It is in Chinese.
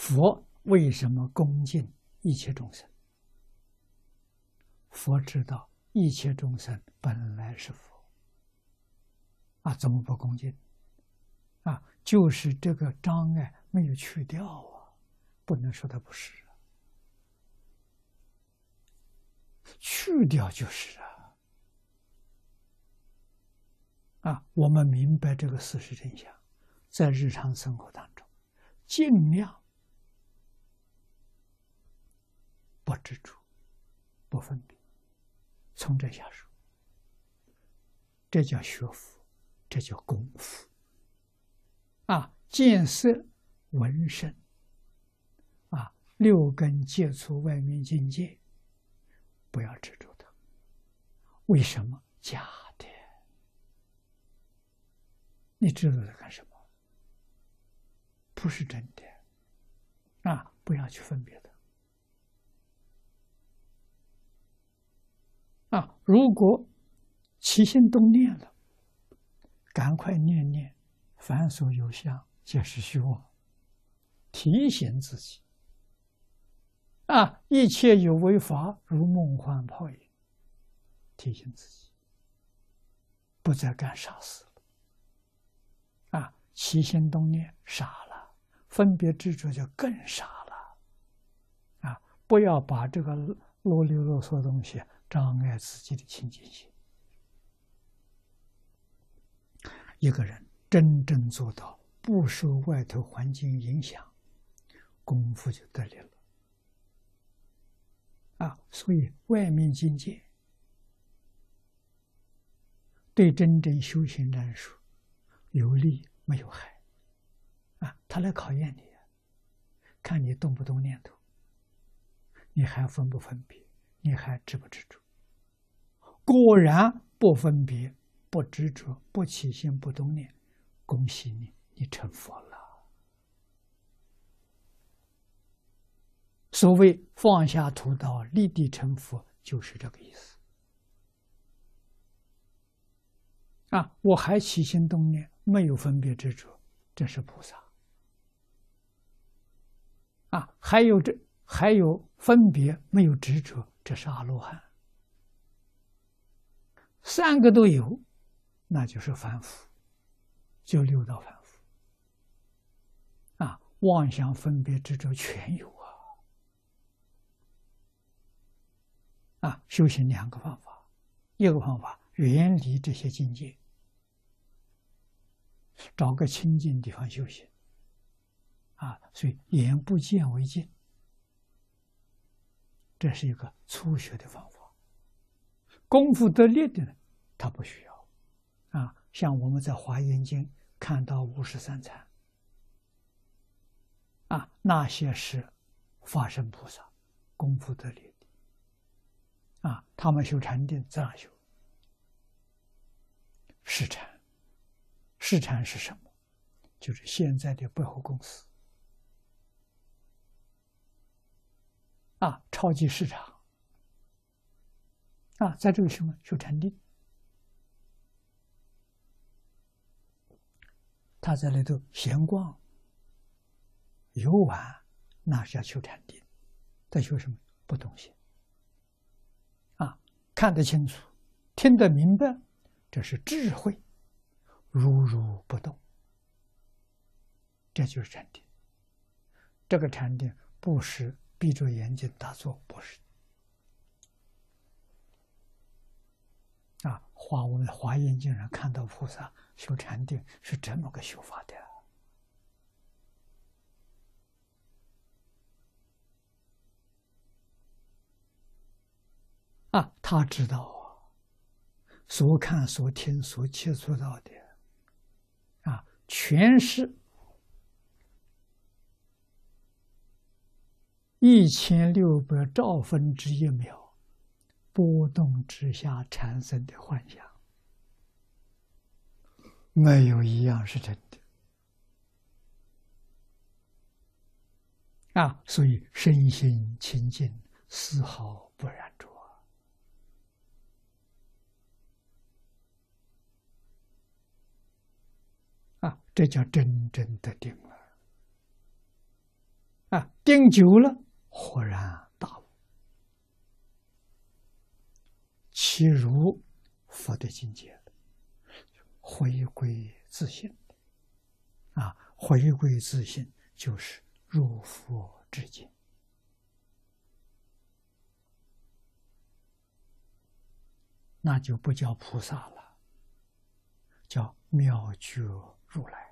佛为什么恭敬一切众生？佛知道一切众生本来是佛，啊，怎么不恭敬？啊，就是这个障碍没有去掉啊，不能说它不是啊，去掉就是啊，啊，我们明白这个事实真相，在日常生活当中，尽量不执着，不分别。从这下手，这叫学佛，这叫功夫。啊，见色闻声，啊，六根接触外面境界，不要执着它。为什么假的？你知道它干什么？不是真的。啊，不要去分别它。啊！如果起心动念了，赶快念念，凡所有相，皆是虚妄。提醒自己，啊，一切有为法，如梦幻泡影。提醒自己，不再干傻事了。啊，起心动念傻了，分别执着就更傻了。啊，不要把这个啰里啰嗦的东西。障碍自己的清净心。一个人真正做到不受外头环境影响，功夫就得力了。啊，所以外面境界对真正修行人说有利没有害。啊，他来考验你，看你动不动念头，你还分不分别？你还执不执着？果然不分别、不执着、不起心、不动念，恭喜你，你成佛了。所谓放下屠刀，立地成佛，就是这个意思。啊，我还起心动念，没有分别执着，这是菩萨。啊，还有这还有分别，没有执着。这是阿罗汉，三个都有，那就是凡夫，就六道凡夫。啊，妄想分别执着全有啊！啊，修行两个方法，一个方法远离这些境界，找个清净地方修行。啊，所以眼不见为净。这是一个初学的方法，功夫得力的呢，他不需要。啊，像我们在《华严经》看到五十三禅，啊，那些是法身菩萨，功夫得力的。啊，他们修禅定这样修，试禅，试禅是什么？就是现在的百货公司。啊，超级市场啊，在这个什么修禅定，他在里头闲逛、游玩，那是叫修禅定。在修什么？不动心。啊，看得清楚，听得明白，这是智慧，如如不动，这就是禅定。这个禅定不是。闭着眼睛打坐不是啊！华我们华严经上看到菩萨修禅定是这么个修法的啊！他知道啊，所看、所听、所接触到的啊，全是。一千六百兆分之一秒波动之下产生的幻想，没有一样是真的啊！所以身心清净，丝毫不染着啊！这叫真正的定了。啊，定久了，豁然大悟，其如佛的境界，回归自信。啊，回归自信就是入佛之境，那就不叫菩萨了，叫妙觉如来。